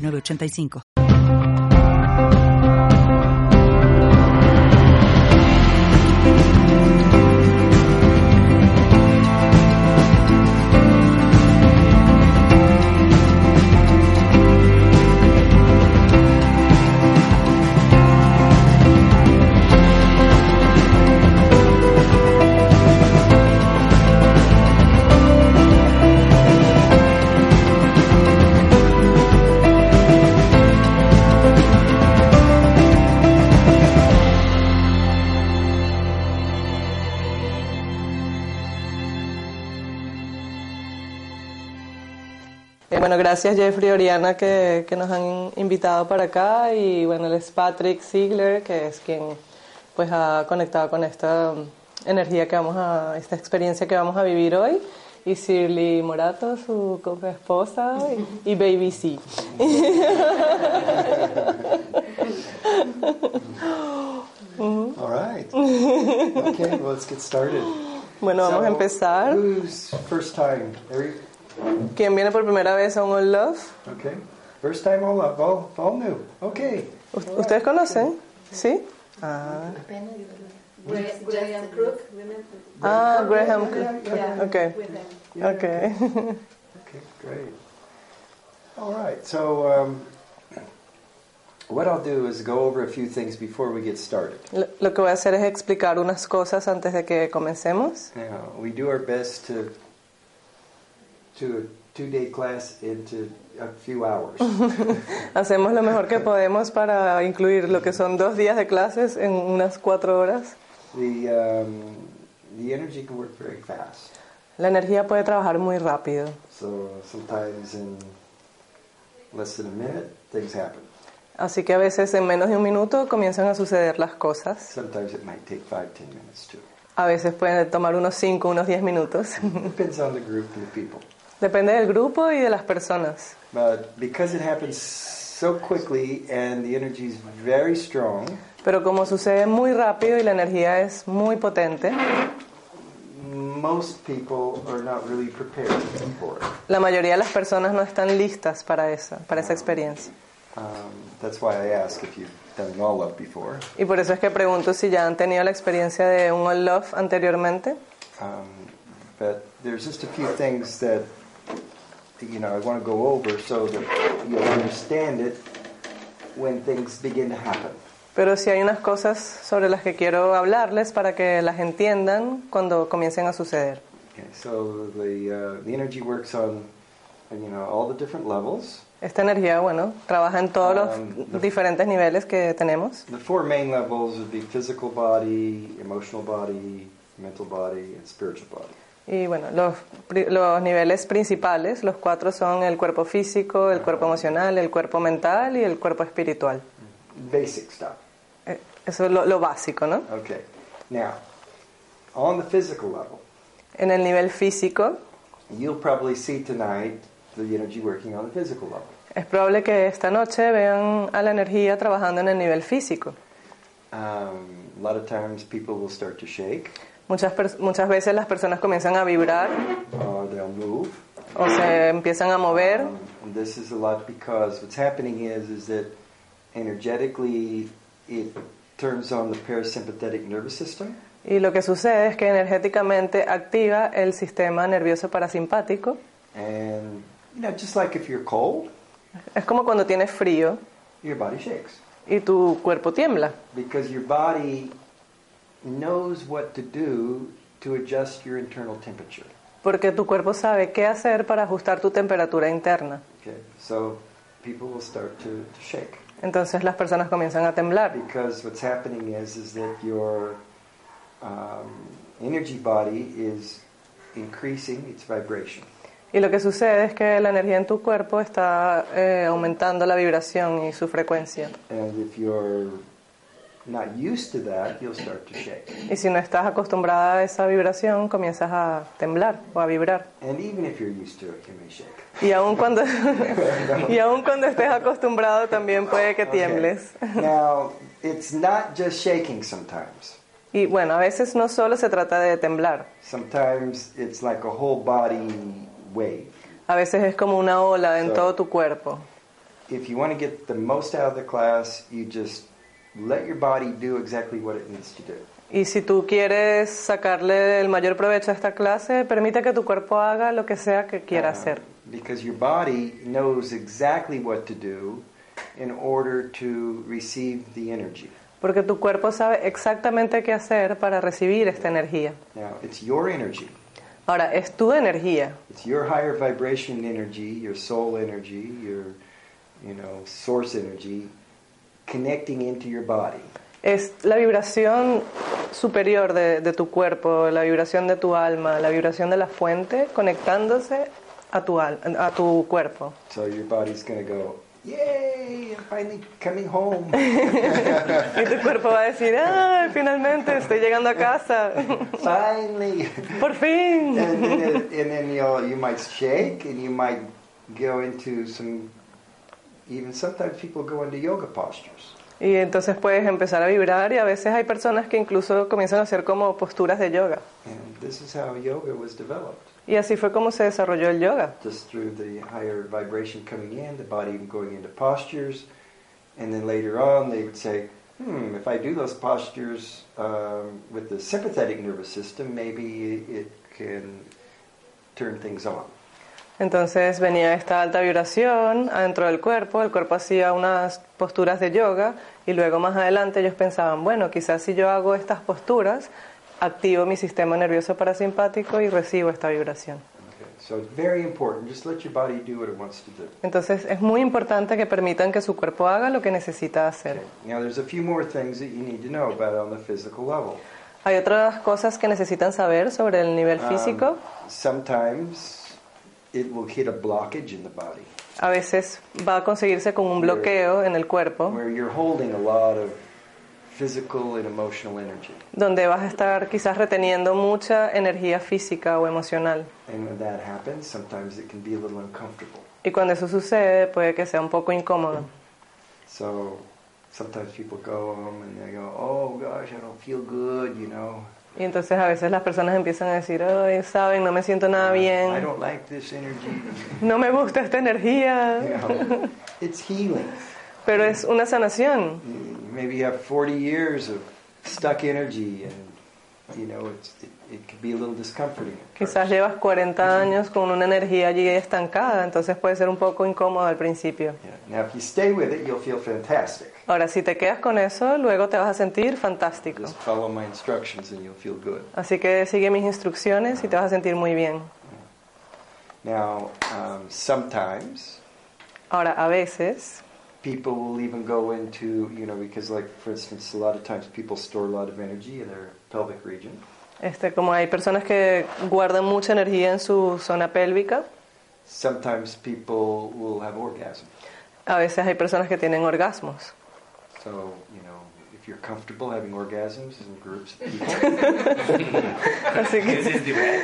985. Gracias Jeffrey Oriana que, que, nos han invitado para acá y bueno, él es Patrick Ziegler, que es quien pues ha conectado con esta energía que vamos a, esta experiencia que vamos a vivir hoy y Shirley Morato, su esposa y, y Baby C. All right. Okay, well, let's get started. Bueno, vamos so, a empezar. Who's first time? Every, ¿Quién viene por primera vez a un All Love? Okay. First time all love, all, all new. Okay. ¿Ustedes conocen? ¿Sí? Ah. Graham Crook. Ah, Graham Crook. Yeah. Okay. Yeah. Okay. Okay, great. All right, so um, what I'll do is go over a few things before we get started. Lo, que voy a hacer es explicar unas cosas antes de que comencemos. Now, we do our best to to a two-day class into a few hours. Hacemos lo mejor que podemos para incluir lo que son dos días de clases en unas cuatro horas. the um, the energy can work very fast. La energía puede trabajar muy rápido. So sometimes in less than a minute, things happen. Así que a veces en menos de un minuto comienzan a suceder las cosas. Sometimes it might take five, ten minutes too. A veces pueden tomar unos 5, unos 10 minutos. Depends on the group and the people. Depende del grupo y de las personas. But because it happens so quickly and the energy is very strong, Pero como sucede muy rápido y la energía es muy potente, most people are not really prepared for it. la mayoría de las personas no están listas para esa, para esa experiencia. Um, that's why I ask if you've done an all up before. Y por eso es que pregunto si ya han tenido la experiencia de un All Love anteriormente. Um, but there's just a few things that you know I want to go over so that you'll understand it when things begin to happen. Pero sí hay unas cosas sobre las que quiero hablarles para que las entiendan cuando comiencen a suceder. Okay, so the uh, the energy works on you know all the different levels. Esta energía, bueno, trabaja en todos Um, los diferentes niveles que tenemos. The four main levels would be physical body, emotional body, mental body, and spiritual body. Y bueno, los, los niveles principales, los cuatro son el cuerpo físico, el cuerpo emocional, el cuerpo mental y el cuerpo espiritual. Basic stuff. Eh, Eso es lo, lo básico, ¿no? Okay. Now, on the physical level, En el nivel físico, you'll probably see tonight the energy working on the physical level. es probable que esta noche vean a la energía trabajando en el nivel físico. Um, a lot of times people will start to shake, Muchas, muchas veces las personas comienzan a vibrar or they'll move. o se empiezan a mover. Um, and this is a lot because what's happening is is that energetically it turns on the parasympathetic nervous system, Y lo que sucede es que energéticamente activa el sistema nervioso parasimpático. and you know just like if you're cold, Es como cuando tienes frío your body shakes y tu cuerpo tiembla. because your body knows what to do to adjust your internal temperature. Porque tu cuerpo sabe qué hacer para ajustar tu temperatura interna. Okay, so people will start to, to shake Entonces las personas comienzan a temblar. because what's happening is is that your um, energy body is increasing its vibration. Y lo que sucede es que la energía en tu cuerpo está eh, aumentando la vibración y su frecuencia. And if you're not used to that, you'll start to shake. Y si no estás acostumbrada a esa vibración, comienzas a temblar o a vibrar. And even if you're used to it, you may shake. Y aun cuando, y aun cuando estés acostumbrado, también puede que tiembles. Now, it's not just shaking sometimes. Y bueno, a veces no solo se trata de temblar, Sometimes it's like a whole body wave. a veces es como una ola en So- todo tu cuerpo. If you want to get the most out of the class, you just let your body do exactly what it needs to do. Y si tú quieres sacarle el mayor provecho a esta clase, permite que tu cuerpo haga lo que sea que quiera Uh, hacer. Because your body knows exactly what to do in order to receive the energy. Porque tu cuerpo sabe exactamente qué hacer para recibir esta energía. Now, it's your energy. Ahora, es tu energía. It's your higher vibration energy, your soul energy, your, you know, source energy, connecting into your body. Es la vibración superior de, de tu cuerpo, la vibración de tu alma, la vibración de la fuente conectándose a tu, al- a tu cuerpo. So your body's going to go, yay, I'm finally coming home. Y tu cuerpo va a decir, ¡ay, finalmente estoy llegando a casa! finally. ¡Por fin! and, then, and then you might shake and you might go into some, even sometimes people go into yoga postures. Y entonces puedes empezar a vibrar y a veces hay personas que incluso comienzan a hacer como posturas de yoga. And this is how yoga was developed. Y así fue como se desarrolló el yoga. Just through the higher vibration coming in, the body going into postures. And then later on, they would say, hmm, if I do those postures um, with the sympathetic nervous system, maybe it can turn things on. Entonces venía esta alta vibración adentro del cuerpo, el cuerpo hacía unas posturas de yoga y luego más adelante ellos pensaban, bueno, quizás si yo hago estas posturas, activo mi sistema nervioso parasimpático y recibo esta vibración. Okay. So it's very important. Just let your body do what it wants to do. Entonces es muy importante que permitan que su cuerpo haga lo que necesita hacer. Okay. Now, there's a few more things that you need to know about on the physical level. Hay otras cosas que necesitan saber sobre el nivel Um, físico. sometimes it will hit a blockage in the body A veces va a conseguirse con un bloqueo en el cuerpo, where you're holding a lot of physical and emotional energy. donde vas a estar quizás reteniendo mucha energía física o emocional. And when that happens, sometimes it can be a little uncomfortable. Y cuando eso sucede, puede que sea un poco incómodo. So sometimes people go home and they go, oh gosh, I don't feel good, you know. Y entonces a veces las personas empiezan a decir, ay, saben, no me siento nada I bien, don't like this energy. no me gusta esta energía, it's healing. pero es una sanación. Maybe you have 40 years of stuck energy and, you know, it's, it, it can be a little discomforting. at Quizás llevas 40 años con una energía allí estancada, entonces puede ser un poco incómodo al principio. Yeah. Now, if you stay with it, you'll feel fantastic. Ahora, si te quedas con eso, luego te vas a sentir fantástico. Just follow my instructions and you'll feel good. Así que sigue mis instrucciones y te vas a sentir muy bien. Now, um, sometimes Ahora, a veces, people will even go into, you know, because, like, for instance, a lot of times people store a lot of energy in their pelvic region. este, como hay personas que guardan mucha energía en su zona pélvica, Sometimes people will have orgasm. a veces hay personas que tienen orgasmos. So, you know, you're comfortable having orgasms in groups of people, Así que This is the way.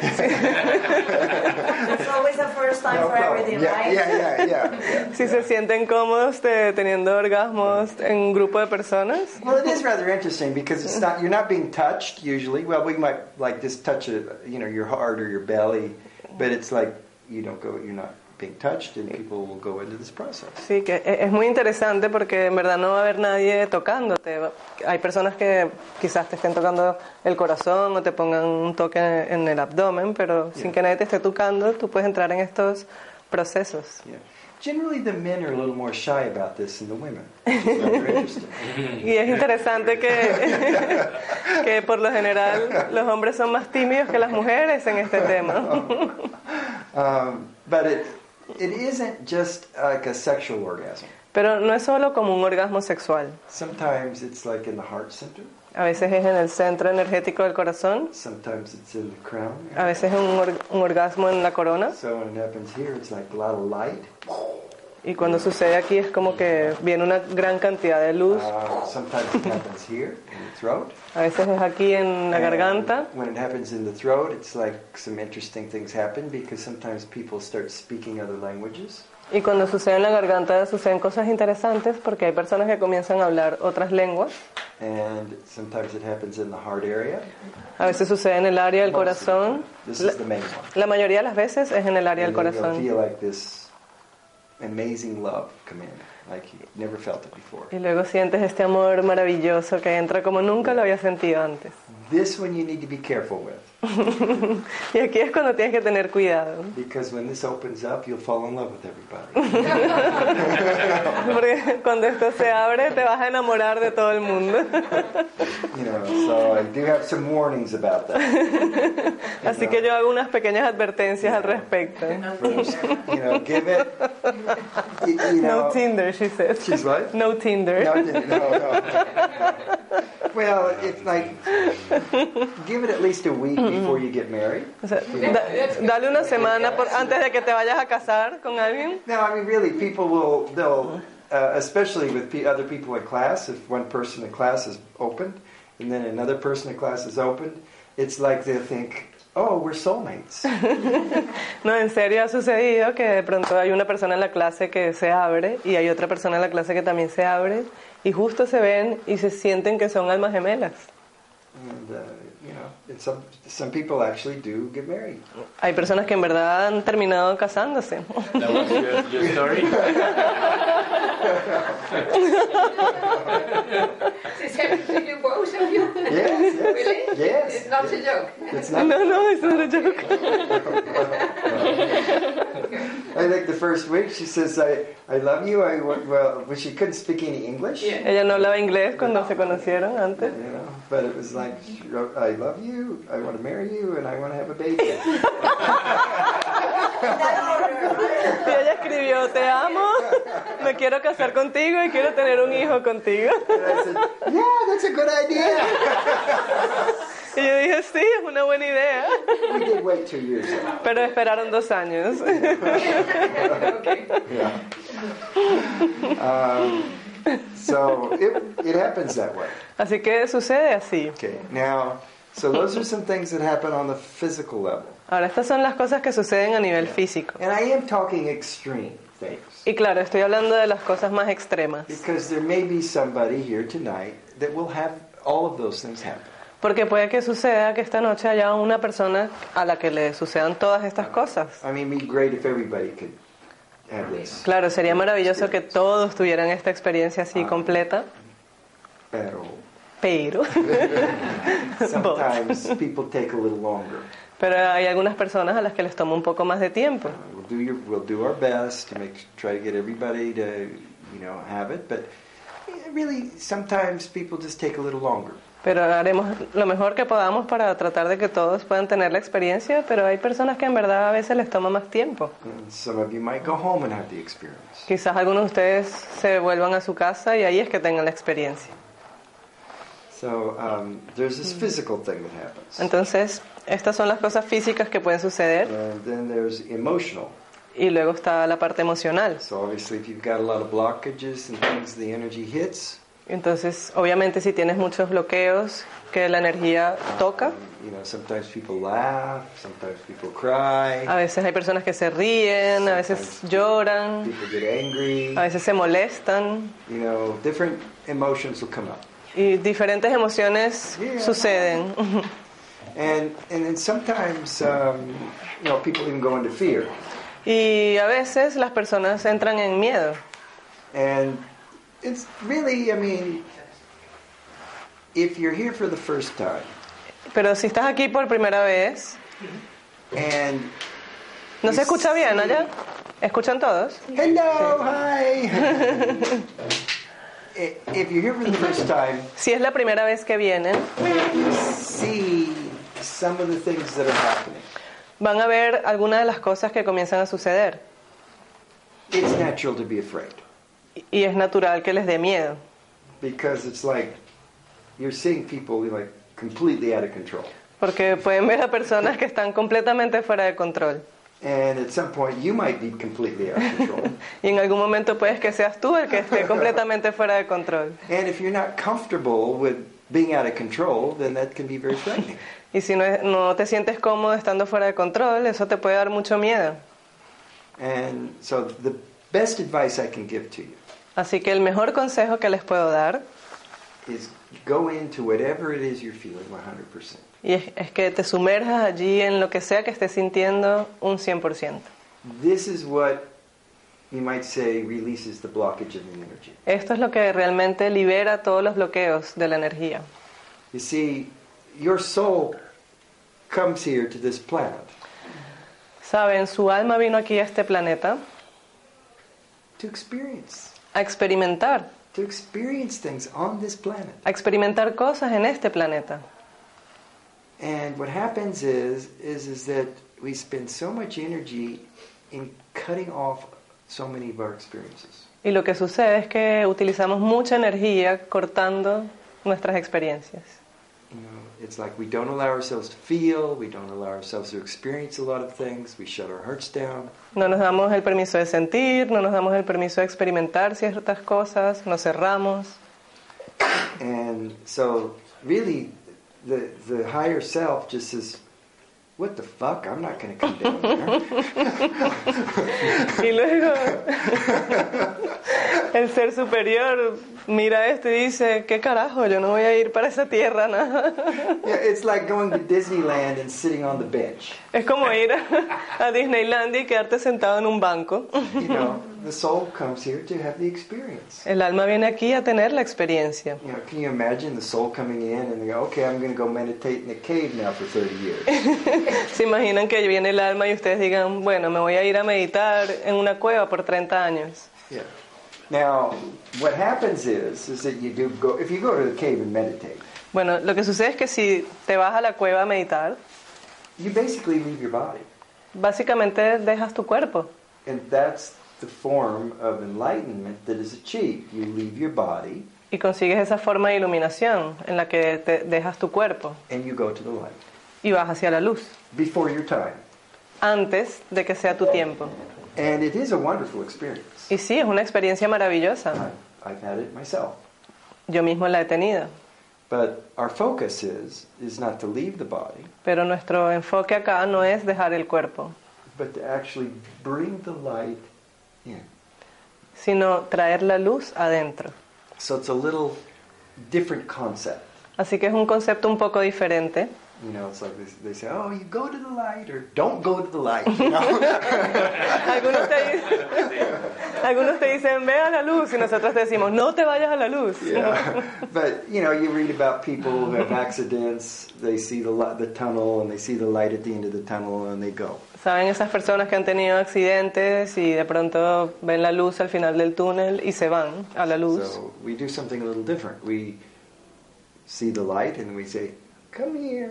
It's always a first time no for problem. everything, yeah, right? yeah, yeah, yeah, yeah. si se sienten cómodos de- teniendo orgasmos en un grupo de personas, Well, it is rather interesting because it's not you're not being touched usually. Well, we might like just touch a, you know your heart or your belly, but it's like you don't go. You're not being touched, and people will go into this process. sí, que e- es muy interesante porque en verdad no va a haber nadie tocándote. Hay personas que quizás te estén tocando el corazón o te pongan un toque en el abdomen, pero sin que nadie te esté tocando, tú puedes entrar en estos procesos. Yeah. Generally, the men are a little more shy about this than the women. Y es interesante que, que por lo general los hombres son más tímidos que las mujeres en este tema. Um, but it it isn't just like a sexual orgasm. Pero no es solo como un orgasmo sexual. Sometimes it's like in the heart center. A veces es en el centro energético del corazón, Sometimes it's in the crown. a veces es un, or- un orgasmo en la corona. So when it happens here, it's like a lot of light. Y cuando sucede aquí es como que viene una gran cantidad de luz. Uh. A veces es aquí en la garganta. When it happens in the throat, it's like some interesting things happen because sometimes people start speaking other languages. Y cuando sucede en la garganta suceden cosas interesantes porque hay personas que comienzan a hablar otras lenguas. And sometimes it happens in the heart area. A veces sucede en el área del corazón. This La, is the main one. la mayoría de las veces es en el área del And corazón. feel like this amazing love come in, like you never felt it before. Y luego sientes este amor maravilloso que entra como nunca lo había sentido antes. This one you need to be careful with Y aquí es cuando tienes que tener cuidado. because when this opens up, you'll fall in love with everybody. Porque cuando esto se abre te vas a enamorar de todo el mundo. you know, so I do have some warnings about that. Así que yo hago unas pequeñas advertencias al respecto. First, you know, give it. You, you know, No Tinder, she says. She's what? No Tinder. No, no, no. Well, it's like give it at least a week before you get married. O sea, da- dale una semana por- antes de que te vayas a casar con alguien. No, I mean really, people will they'll uh, especially with other people in class. If one person in class is opened, and then another person in class is opened, it's like they think, "Oh, we're soulmates." No, en serio ha sucedido que de pronto hay una persona en la clase que se abre y hay otra persona en la clase que también se abre y justo se ven y se sienten que son almas gemelas. and uh, some some people actually do get married. Hay personas que en verdad han terminado casándose. That was your, your story? Is everything you both of you? Yes, yes, Really? yes. It's not a joke. It's No, not. no, it's not a joke. I think the first week she says, "I I love you." I well, well, she couldn't speak any English. Yeah. Ella no hablaba inglés cuando se conocieron antes. You know, but it was like, I love you, I want to marry you, and I want to have a baby. Y ella escribió, te amo, me quiero casar contigo y quiero tener un hijo contigo. And I said, yeah, that's a good idea. Y yo dije, sí, es una buena idea. We did wait two years. though. Pero esperaron dos años. Yeah. Um, so it, it happens that way. Así que sucede así. Okay, now, so those are some things that happen on the physical level. Ahora, estas son las cosas que suceden a nivel físico. And I am talking extreme things. Y claro, estoy hablando de las cosas más extremas. Because there may be somebody here tonight that will have all of those things happen. Porque puede que suceda que esta noche haya una persona a la que le sucedan todas estas cosas. I mean, be great if everybody could have this. Claro, sería maravilloso que todos tuvieran esta experiencia así completa, Pero pero, sometimes people take a little longer. pero hay algunas personas a las que les toma un poco más de tiempo. We'll do your, we'll do our best to make try to get everybody to you know have it, but really sometimes people just take a little longer. Pero haremos lo mejor que podamos para tratar de que todos puedan tener la experiencia, pero hay personas que en verdad a veces les toma más tiempo. Some of you might go home and have the experience. Quizás algunos de ustedes se vuelvan a su casa y ahí es que tengan la experiencia. So um, there's this physical thing that happens, Entonces, estas son las cosas físicas que pueden suceder and then there's emotional. y luego está la parte emocional. So obviously, if you've got a lot of blockages and things, the energy hits. Entonces, obviamente si tienes muchos bloqueos que la energía toca, You know, sometimes people laugh, sometimes people cry, a veces hay personas que se ríen, a veces lloran, people get angry. a veces se molestan You know, different emotions will come up. Y diferentes emociones Yeah. suceden. And and then sometimes, um, you know, people even go into fear. Y a veces las personas entran en miedo. And it's really, I mean, if you're here for the first time Pero si estás aquí por primera vez, and ¿no se escucha bien allá? ¿Escuchan todos? hello, hi. I- if you're here for the first time, Si es la primera vez que vienen, see some of the things that are happening. van a ver algunas de las cosas que comienzan a suceder. It's natural to be afraid Y es natural que les dé miedo. because it's like you're seeing people like completely out of control. Porque pueden ver a personas que están completamente fuera de control. And at some point, you might be completely out of control. Y en algún momento puedes que seas tú el que esté completamente fuera de control. and if you're not comfortable with being out of control, then that can be very frightening. Y si no, no te sientes cómodo estando fuera de control, eso te puede dar mucho miedo. And so the best advice I can give to you Así que el mejor consejo que les puedo dar is go into whatever it is you're feeling 100%. Y es, es que te sumerjas allí en lo que sea que estés sintiendo un 100%. This is what you might say releases the blockage of the energy. Esto es lo que realmente libera todos los bloqueos de la energía. You see, your soul comes here to this planet Saben, su alma vino aquí a este planeta to experience, a experimentar, to experience things on this planet. a experimentar cosas en este planeta. And what happens is, is, is that we spend so much energy in cutting off so many of our experiences. Y lo que sucede es que utilizamos mucha energía cortando nuestras experiencias. You know, it's like we don't allow ourselves to feel, we don't allow ourselves to experience a lot of things, we shut our hearts down. No nos damos el permiso de sentir, no nos damos el permiso de experimentar ciertas cosas, nos cerramos. And so, really, the, the higher self just says, What the fuck? I'm not going to come down there. Y luego el ser superior mira esto y dice, ¿qué carajo? Yo no voy a ir para esa tierra, nada. yeah, it's like going to Disneyland and sitting on the bench. Es como ir a Disneylandia y quedarte sentado en un banco. You know, the soul comes here to have the experience. El alma viene aquí a tener la experiencia. You know, can you imagine the soul coming in and they go, okay, I'm going to go meditate in a cave now for 30 years. ¿Se imaginan que viene el alma y ustedes digan, bueno, me voy a ir a meditar en una cueva por 30 años? yeah. Now, what happens is, is that you do go, if you go to the cave and meditate, Bueno, lo que sucede es que si te vas a la cueva a meditar, you basically leave your body. básicamente dejas tu cuerpo. And that's the form of enlightenment that is achieved. You leave your body Y consigues esa forma de iluminación en la que te dejas tu cuerpo and you go to the light y vas hacia la luz before your time. antes de que sea tu tiempo. And it is a wonderful experience. Y sí, es una experiencia maravillosa. I've, I've had it myself. Yo mismo la he tenido. But our focus is is not to leave the body, Pero nuestro enfoque acá no es dejar el cuerpo, but to actually bring the light in. sino traer la luz adentro. So it's a little different concept. Así que es un concepto un poco diferente. You know, it's like they, they say, "Oh, you go to the light or don't go to the light." You know? Algunos te, dicen, algunos te dicen, ve a la luz, y nosotros decimos, no te vayas a la luz. yeah. But you know, you read about people who have accidents. They see the the tunnel and they see the light at the end of the tunnel and they go. Saben esas personas que han tenido accidentes y de pronto ven la luz al final del túnel y se van a la luz. So we do something a little different. We see the light and we say, "Come here."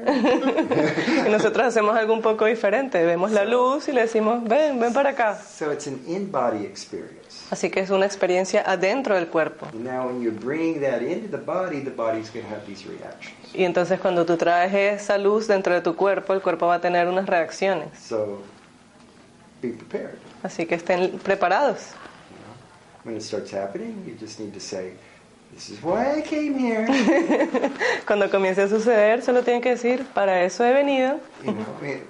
Y nosotros hacemos algo un poco diferente. Vemos la luz y le decimos, ven, ven para acá. so it's an in-body experience. Así que es una experiencia adentro del cuerpo. Now, when you're bringing that into the body, the body's going to have these reactions. Y entonces cuando tú traes esa luz dentro de tu cuerpo, el cuerpo va a tener unas reacciones. So be prepared. Así que estén preparados. When it starts happening, you just need to say, "This is why I came here." Cuando comience a suceder, solo tienen que decir, para eso he venido. you know,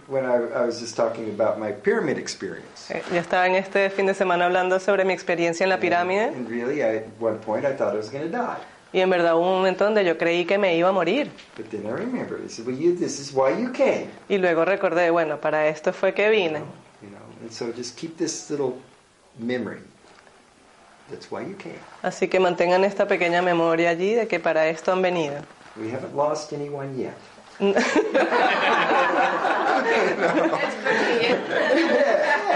when I, I was just talking about my pyramid experience. Eh, Yo estaba en este fin de semana hablando sobre mi experiencia en la pirámide And really, I, at one point, I thought I was going to die. y en verdad hubo un momento donde yo creí que me iba a morir. But then I "Well, you, this is why you came." Y luego recordé, bueno, para esto fue que vine. You know, and so just keep this little memory. That's why you came. Así que mantengan esta pequeña memoria allí de que para esto han venido. We haven't lost anyone yet.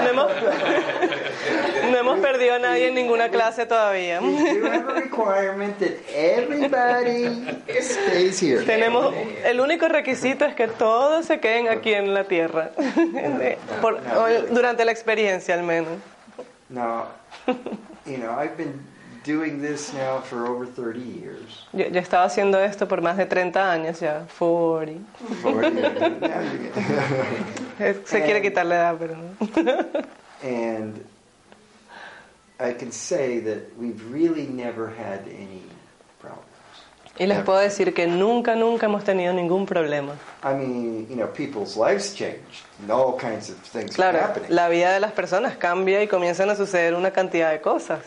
No hemos, no hemos perdido a nadie en ninguna clase todavía. We do have a requirement that everybody stays here. Tenemos, el único requisito es que todos se queden aquí en la tierra, Por- durante la experiencia al menos. Now, you know, I've been doing this now for over 30 years. Yo, yo estaba haciendo esto por más de 30 años ya, 40. 40, now you Se quiere quitar la edad, pero no. and I can say that we've really never had any. Y les puedo decir que nunca, nunca hemos tenido ningún problema. I mean, you know, people's lives and all kinds of things are Claro, happening. la vida de las personas cambia y comienzan a suceder una cantidad de cosas.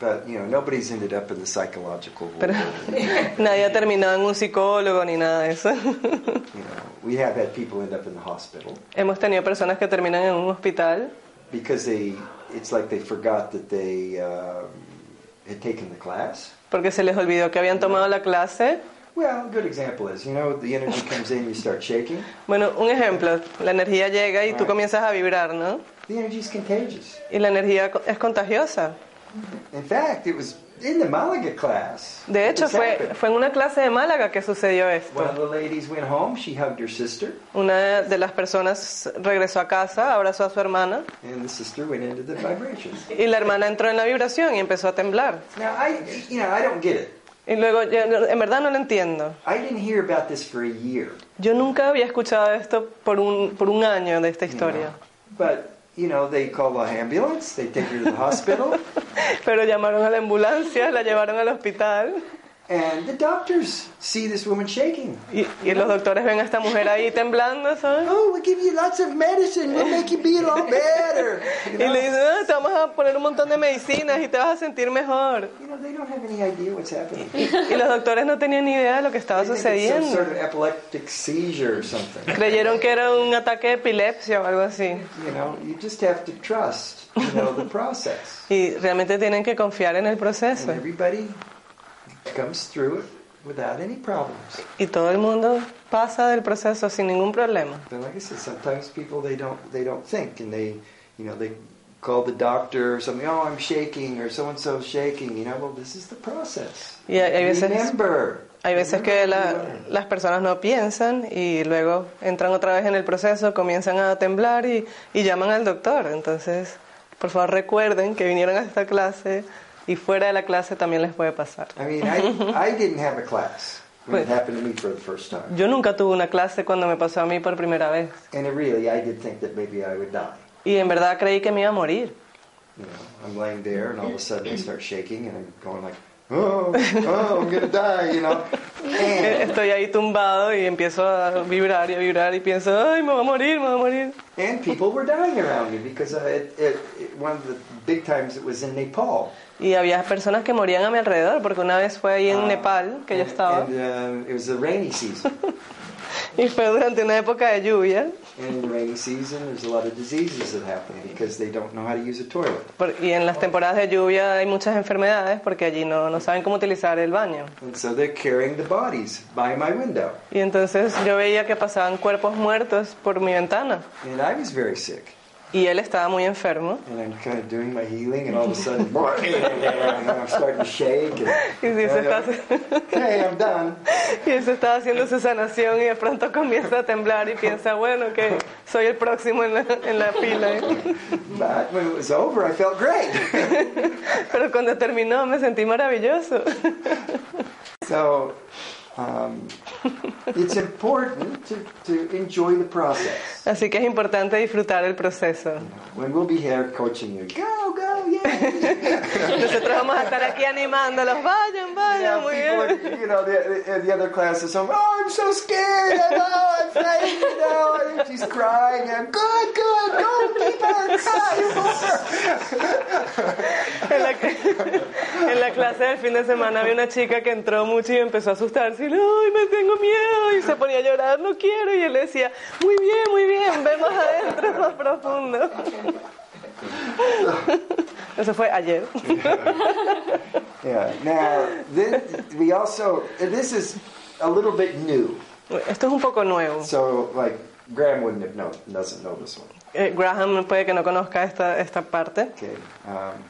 But, you know, nobody's ended up in the psychological Pero nadie ha terminado en un psicólogo ni nada de eso. You know, we have had people end up in the hospital Hemos tenido personas que terminan en un hospital because they, it's like they forgot that they um, had taken the class. Porque se les olvidó que habían tomado la clase. Well, a good example is, you know, the energy comes in, you start shaking. Bueno, un ejemplo, la energía llega y tú comienzas a vibrar, ¿no? The energy is contagious. Y la energía es contagiosa. In fact, it was in the Malaga class. De hecho, fue, fue en una clase de Málaga que sucedió One esto. of the ladies went home, she hugged her sister, Una de las personas regresó a casa, abrazó a su hermana and the sister went into the vibrations. y la hermana entró en la vibración y empezó a temblar. Now, I, you know, I don't get it. Y luego, yo en verdad no lo entiendo. I didn't hear about this for a year. Yo nunca había escuchado esto por un, por un año de esta historia. But, you know, they call the ambulance, they take her to the hospital, Pero llamaron a la ambulancia, la llevaron al hospital and the doctors see this woman shaking. y, y los doctores ven a esta mujer ahí temblando, ¿sabes? Oh, we'll give you lots of medicine, we'll make you be a lot better. You Y know? le dicen, "Ah, te vamos a poner un montón de medicinas y te vas a sentir mejor. You know, they don't have any idea what's happening. Y los doctores no tenían ni idea de lo que estaba They it's some sucediendo. sort of epileptic seizure or something. Creyeron que era un ataque de epilepsia o algo así. You know, you just have to trust, you know, the process. Y realmente tienen que confiar en el And proceso. everybody comes through it without any problems. Y todo el mundo pasa del proceso sin ningún problema. But like I said, sometimes people they don't they don't think and they you know they call the doctor or something. Oh, I'm shaking or so and so shaking. You know, well, this is the process. Y hay, veces, Remember. hay veces que la- las personas no piensan y luego entran otra vez en el proceso, comienzan a temblar y, y llaman al doctor. Entonces, por favor recuerden que vinieron a esta clase y fuera de la clase también les puede pasar. I mean, I I didn't have a class when it Well- happened to me for the first time, Yo nunca tuve una clase cuando me pasó a mí por primera vez. and it really I did think that maybe I would die. Y en verdad creí que me iba a morir. You know, I'm laying there, and all of a sudden I start shaking, and I'm going like, oh, oh, I'm gonna die, you know. Eh, And, Estoy ahí tumbado y empiezo a vibrar y a vibrar y pienso, ay, me voy a morir, me voy a morir. and people were dying around me because uh, it, it, it, one of the big times it was in Nepal. Y había personas que morían a mi alrededor, porque una vez fue ahí en Uh, Nepal que yo and- estaba, And um, it was the rainy season. y fue durante una época de lluvia, and in the rainy season, there's a lot of diseases that happen because they don't know how to use a toilet. por- y en las temporadas de lluvia hay muchas enfermedades porque allí no, no saben cómo utilizar el baño. And so they're carrying the bodies by my window. Y entonces yo veía que pasaban cuerpos muertos por mi ventana, And I was very sick. Y él estaba muy enfermo. And I'm kind of doing my healing, and all of a sudden, and I'm starting to shake. And, Y él se estaba haciendo su sanación y de pronto comienza a temblar y piensa, bueno, que soy el próximo en la, en la fila. But when it was over, I felt great. Pero cuando terminó me sentí maravilloso. so um, it's important to, to enjoy the process. Así que es importante disfrutar el proceso. When we'll be here coaching you, go, go, yeah. Nosotros vamos a estar aquí animándolos, vayan, know, people, are- you know, the, the, the other classes, are, oh, I'm so scared. I know, I'm afraid. You know, and she's crying. And good, good. Don't keep her crying. En la, clase del fin de semana había una chica que entró mucho y empezó a asustarse. Y, Ay, me tengo miedo. Y se ponía a llorar, no quiero. Y él decía, muy bien, muy bien, ve más adentro, más profundo. Eso fue ayer. Yeah. Now, then we also, this is a little bit new. Esto es un poco nuevo. So, like, Graham wouldn't have known, doesn't know this one. Eh, Graham puede que no conozca esta, esta parte. Okay. Um,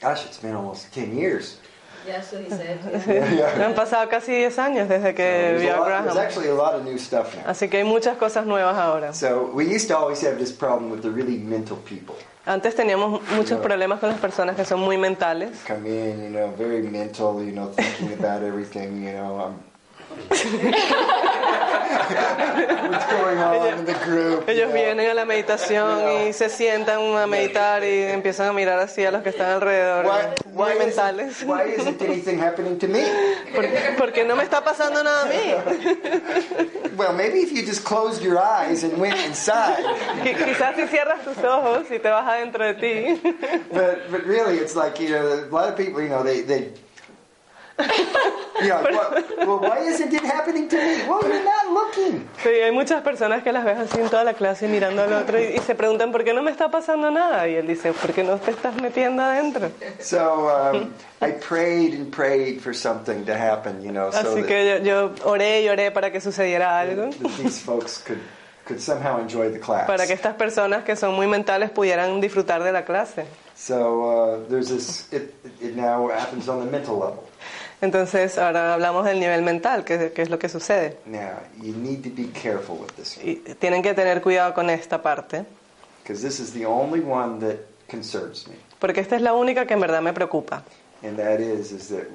gosh, it's been almost 10 years. That's what he said. Yeah. Han pasado casi 10 años desde que There's, vio a lot, there's Graham. actually a lot of new stuff now. Así que hay muchas cosas nuevas ahora. So, we used to always have this problem with the really mental people. Antes teníamos muchos Yeah. problemas con las personas que son muy mentales. Come in, you know, very mental, you know, thinking about everything, you know. Um, what's going on in the group? you Ellos vienen a la meditación y se sientan a meditar y empiezan a mirar así a los que están alrededor, Why, muy why, mentales. isn't, why isn't anything happening to me? ¿Por, por qué no me está pasando nada a mí? Well, maybe if you just closed your eyes and went inside. Qui- Quizás si cierras tus ojos y te vas adentro de ti. But, but really, it's like, you know, a lot of people, you know, they, they you know, well, well, why isn't it happening to me? Well, you're not looking. Sí, hay muchas personas que las ves así en toda la clase mirando al otro y, y se preguntan por qué no me está pasando nada. Y él dice, ¿por qué no te estás metiendo adentro? So um, I prayed and prayed for something to happen, you know, so Así que yo, yo oré y oré para que sucediera algo. that these folks could, could somehow enjoy the class. Para que estas personas que son muy mentales pudieran disfrutar de la clase. So uh, there's this, it, it now happens on the mental level. Entonces, ahora hablamos del nivel mental, que, que es lo que sucede. Now, you need to be careful with this one, Y tienen que tener cuidado con esta parte, because this is the only one that concerns me. porque esta es la única que en verdad me preocupa. And that is, is that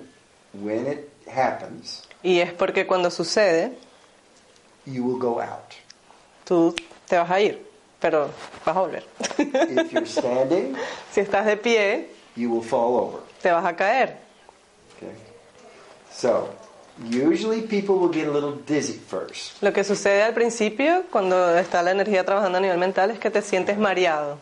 when it happens, Y es porque cuando sucede, you will go out. tú te vas a ir, pero vas a volver. If you're standing, si estás de pie, you will fall over. te vas a caer. Okay? So, usually people will get a little dizzy first. Lo que sucede al principio, cuando está la energía trabajando a nivel mental, es que te sientes mareado.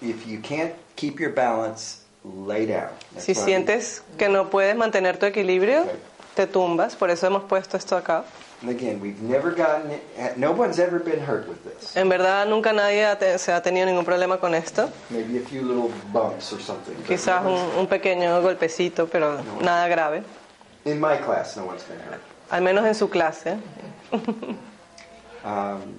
If you can't keep your balance, lay down. That's Si sientes que no puedes mantener tu equilibrio, Ok. te tumbas. Por eso hemos puesto esto acá. And again, we've never gotten it, no one's ever been hurt with this. En verdad, nunca nadie ha te- se ha tenido ningún problema con esto. Maybe a few little bumps or something. Quizás no un, un pequeño golpecito, pero nada grave. In my class, no one's been hurt. Al menos en su clase. Um,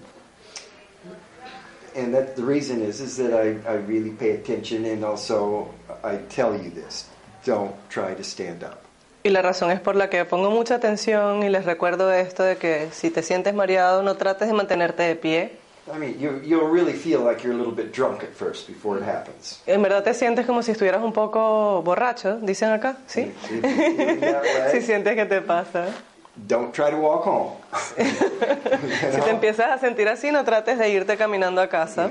and that the reason is is that I, I really pay attention and also I tell you this don't try to stand up Y la razón es por la que pongo mucha atención y les recuerdo esto de que si te sientes mareado, no trates de mantenerte de pie. I mean you, you'll really feel like you're a little bit drunk at first before it happens En verdad te sientes como si estuvieras un poco borracho, dicen acá, ¿sí? If you're feeling that way, Si sientes que te pasa. Don't try to walk home Si te empiezas a sentir así, no trates de irte caminando a casa.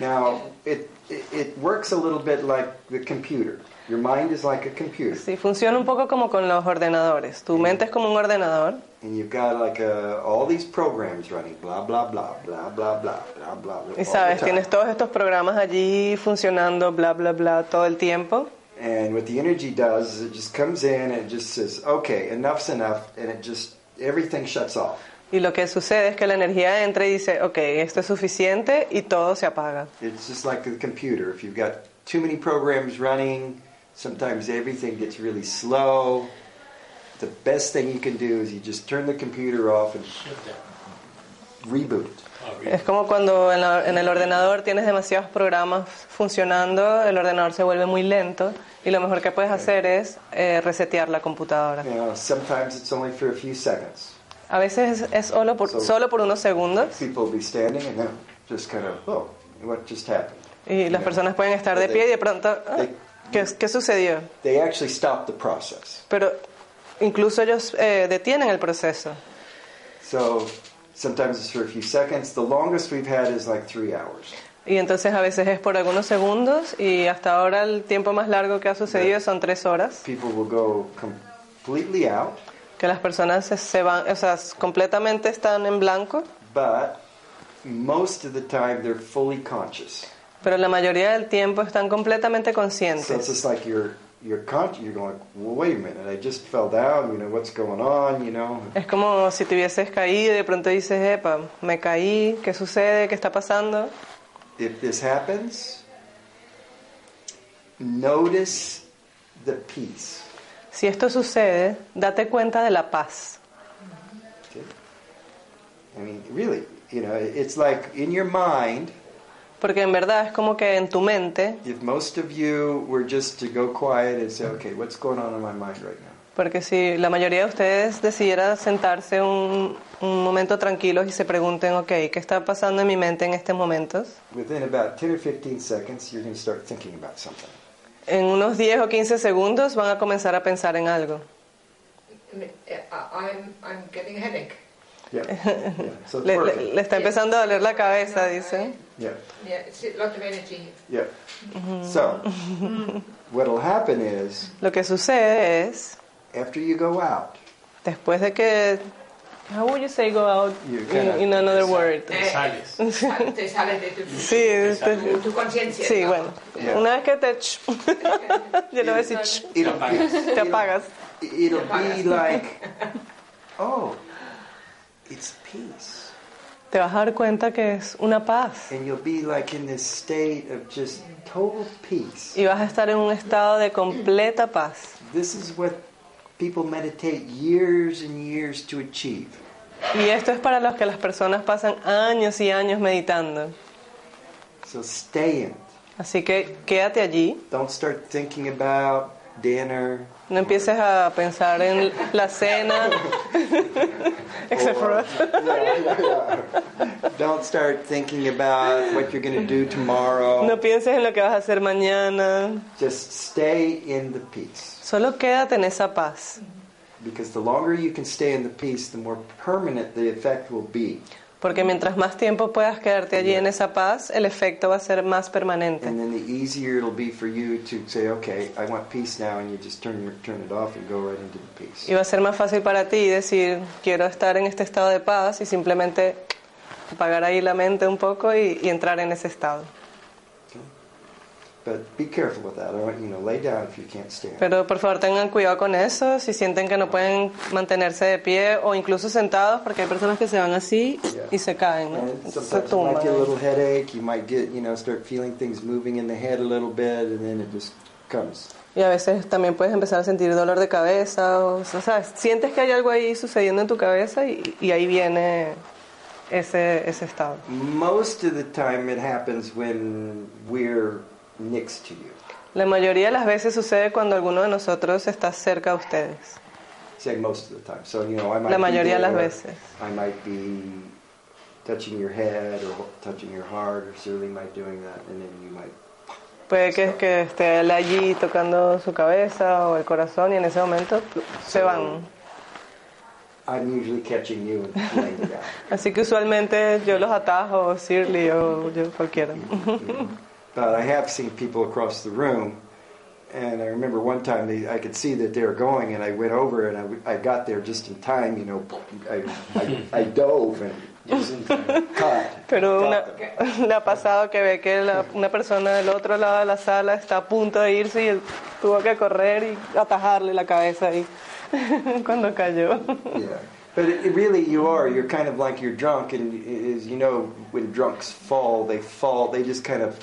Now it, it, it works a little bit like the computer your mind is like a computer Sí, funciona un poco como con los ordenadores. Tu mente es como un ordenador and you've got like uh all these programs running blah blah blah blah blah blah blah blah y sabes, tienes todos estos programas allí funcionando, bla, bla, bla, todo el tiempo. And what the energy does is it just comes in and it just says, okay, enough's enough, and it just, everything shuts off. Y lo que sucede es que la energía entra y dice, ok, esto es suficiente y todo se apaga. It's just like the computer. If you've got too many programs running, sometimes everything gets really slow. The best thing you can do is you just turn the computer off and reboot. Es como cuando en, la- en el ordenador tienes demasiados programas funcionando, el ordenador se vuelve muy lento y lo mejor que puedes hacer es eh, resetear la computadora. You know, sometimes it's only for a few seconds. A veces es, es solo, por, So- solo por unos segundos oh, y las personas pueden estar de pie y de pronto, ah, ¿qué, qué sucedió? They actually stop the process. Pero incluso ellos eh, detienen el proceso. So sometimes it's for a few seconds. The longest we've had is like three hours. Y entonces a veces es por algunos segundos y hasta ahora el tiempo más largo que ha sucedido son tres horas, People will go completely out, que las personas se, van, o sea, completamente están en blanco, but most of the time they're fully conscious. pero la mayoría del tiempo están completamente So it's conscientes. just like you're you're conscious. You're going, well, wait a minute. I just fell down. You know what's going on. You know. Es como si te hubieses caído y de pronto dices, epa, me caí, ¿qué sucede? ¿Qué está pasando? If this happens, notice the peace. Si esto sucede, date cuenta de la paz. Okay? I mean, really, you know, it's like in your mind. Porque en verdad es como que en tu mente, If most of you were just to go quiet and say, okay, what's going on in my mind right now? Porque si la mayoría de ustedes decidiera sentarse un, un momento tranquilos y se pregunten, ok, ¿qué está pasando en mi mente en estos momentos? Within about 10 or 15 seconds, you're going to start thinking about something. En unos 10 o 15 segundos van a comenzar a pensar en algo. Uh, I'm, I'm getting a headache. Yeah. yeah. So it's Le, le- working. le está empezando a doler la cabeza, dicen. Yeah. Yeah, it's a lot of energy. Yeah. So, what'll happen is, Lo que sucede es, after you go out, después de que... How would you say go out in, in another word? Eh, Sales. sal- Te sale de tu, Sí, tu, tu conciencia. sí, ¿no? bueno. Yeah. Una vez que te... ch- Yo le voy a decir... Te apagas. it'll be like, oh, it's peace. Te vas a dar cuenta que es una paz. And you'll be like in this state of just total peace. Y vas a estar en un estado de completa paz. This is what people meditate years and years to achieve. Y esto es para los que las personas pasan años y años meditando. So stay in. Así que quédate allí. Don't start thinking about dinner. No empieces a pensar en la cena. Except for us. Don't start thinking about what you're going to do tomorrow. No pienses en lo que vas a hacer mañana. Just stay in the peace. Solo quédate en esa paz. Because the longer you can stay in the peace, the more permanent the effect will be. Porque mientras más tiempo puedas quedarte allí en esa paz, el efecto va a ser más permanente. And then the easier it'll be for you to say, okay, I want peace now, and you just turn, your, turn it off and go right into the peace. Y va a ser más fácil para ti decir, quiero estar en este estado de paz y simplemente apagar ahí la mente un poco y, y entrar en ese estado. But be careful with that. You lay down if you can't stand. Pero por favor tengan cuidado con eso, si sienten que no pueden mantenerse de pie o incluso sentados, porque hay personas que se van así y se caen, Se sometimes you might get a little headache. You might get, you know, start feeling things moving in the head a little bit, and then it just comes. Y a veces también puedes empezar a sentir dolor de cabeza, o, o sea, sientes que hay algo ahí sucediendo en tu cabeza y, y ahí viene ese, ese estado. Most of the time, it happens when we're next to you. La mayoría de las veces sucede cuando alguno de nosotros está cerca de ustedes. Say most of the time. So you know, I might La mayoría de las veces. I might be touching your head or touching your heart, or doing that, and then you might. Puede que, que esté él allí tocando su cabeza o el corazón y en ese momento se van. I'm usually catching you. Así que usualmente yo los atajo, Shirley o yo cualquiera. But I have seen people across the room, and I remember one time they, I could see that they were going, and I went over and I, I got there just in time. You know, I, I, I dove and just in caught. Pero una, le ha pasado que ve que la- una persona del otro lado de la sala está a punto de irse y él tuvo que correr y atajarle la cabeza ahí cuando cayó. Yeah. But it, it really, you are. You're kind of like you're drunk, and as you know, when drunks fall, they fall. They just kind of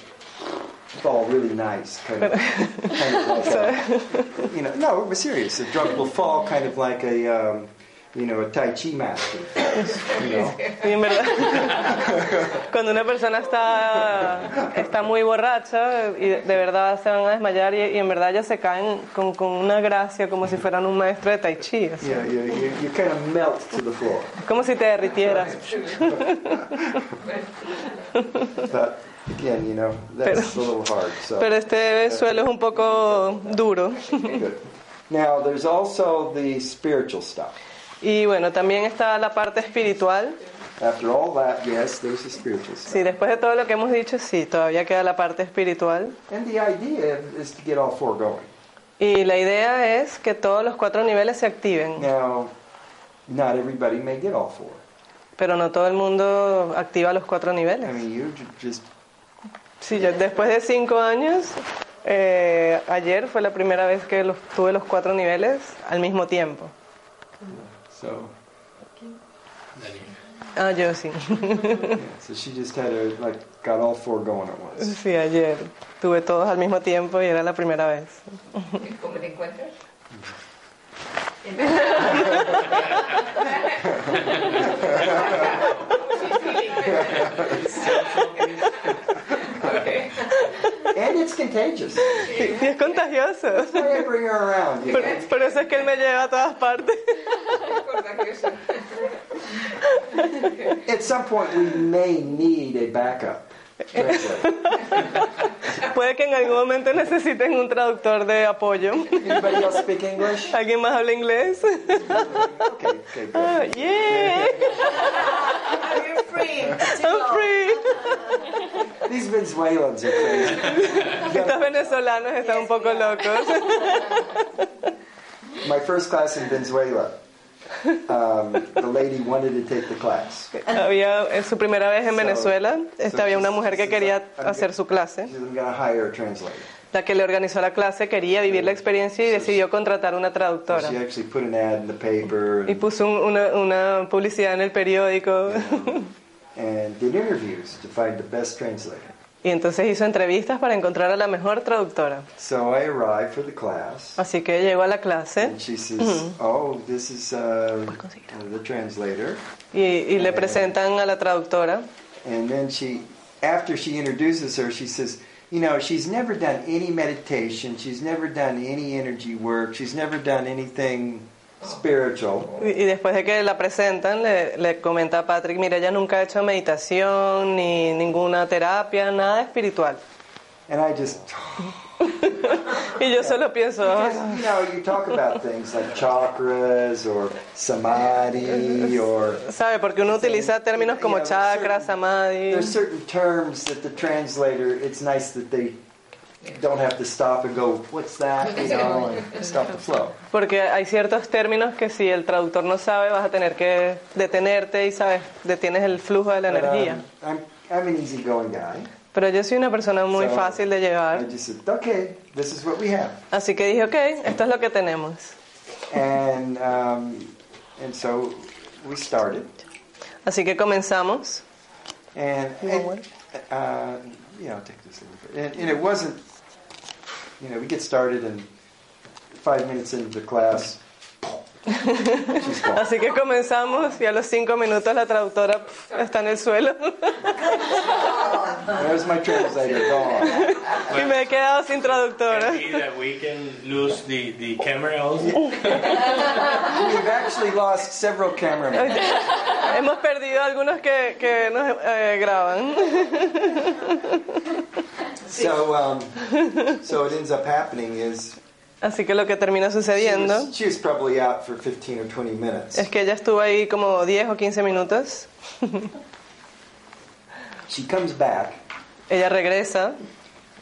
fall really nice, kind of, kind of like a, you know. No, we're serious. A drunk will fall kind of like a, um, you know, a Tai Chi master. You know. Y en verdad, cuando una persona está, está muy borracha y de verdad se van a desmayar y, y en verdad ya se caen con, con una gracia como si fueran un maestro de tai chi. así. Yeah, you, you, you kind of melt to the floor. Como si te derritieras. But again, you know, that's a little hard. So. Pero este suelo es un poco duro. Now, there's also the spiritual stuff. Y bueno, también está la parte espiritual. After all that, yes, there's the spiritual stuff. Sí, después de todo lo que hemos dicho, sí, todavía queda la parte espiritual. And the idea is to get all four going. Y la idea es que todos los cuatro niveles se activen, Now, not everybody may get all four. pero no todo el mundo activa los cuatro I niveles. mean, you ju- just, Sí, yo después de cinco años, eh, ayer fue la primera vez que los, tuve los cuatro niveles al mismo tiempo. so. Ah, yo sí. yeah, so she just had a, like, got all four going at once. Sí, ayer tuve todos al mismo tiempo y era la primera vez. ¿Cómo te encuentras? and it's contagious. Es contagioso. That's why I bring her around. You Por, know? por eso es que él me lleva a todas partes. At some point, we may need a backup. Puede que en algún momento necesiten un traductor de apoyo. Anybody else speak English? ¿Alguien más habla inglés? Okay, okay, good. Ah, yeah, You're free. I'm free. These Venezuelans are crazy. Estos venezolanos están un poco locos. My first class in Venezuela, um, the lady wanted to take the class. Había en su primera vez en Venezuela, este, había una mujer que quería hacer su clase. A. La que le organizó la clase quería vivir la experiencia y decidió contratar una traductora. Y puso un- una, una publicidad en el periódico. and did interviews to find the best translator. Y entonces hizo entrevistas para encontrar a la mejor traductora. So I arrived for the class, Así que llegó a la clase and she says, "Oh, this is uh, the translator." y, y le presentan a la traductora. And then she, after she introduces her, she says, "You know, she's never done any meditation. She's never done any energy work. She's never done anything spiritual." Y, después de que la presentan, le, le comenta a Patrick, mira, ella nunca ha hecho meditación, ni ninguna terapia, nada espiritual. And I just, Y yo solo pienso, "Ah, you know, you talk about things like chakras or samadhi or ¿sabe? Porque uno utiliza términos como Yeah, there's chakra, certain- samadhi. There's certain terms that the translator, it's nice that they don't have to stop and go, what's that? You know, and stop the flow. Porque hay ciertos términos que si el traductor no sabe, vas a tener que detenerte y, ¿sabes? Detienes el flujo de la But, um, energía. I'm, I'm an easygoing guy. Pero yo soy una persona muy So, fácil de I llevar. just said, okay, this is what we have. Así que dije, ok, esto es lo que tenemos. And, um, and so we started. Así que comenzamos. And, You and, uh, yeah, I'll take this a little bit. And, and it wasn't, you know, we get started and five minutes into the class, she's gone. Así que comenzamos y a los cinco minutos la traductora está en el suelo. There's my translator gone. y me he quedado sin traductora. Can be that we can lose the, the camera also. We've actually lost several cameramen. Hemos perdido algunos que, que nos eh, graban. So, um, so what ends up happening is Así que lo que termina she sucediendo was, she was probably out for 15 or 20 minutes. es que ella estuvo ahí como 10 o 15 minutos. She comes back Ella regresa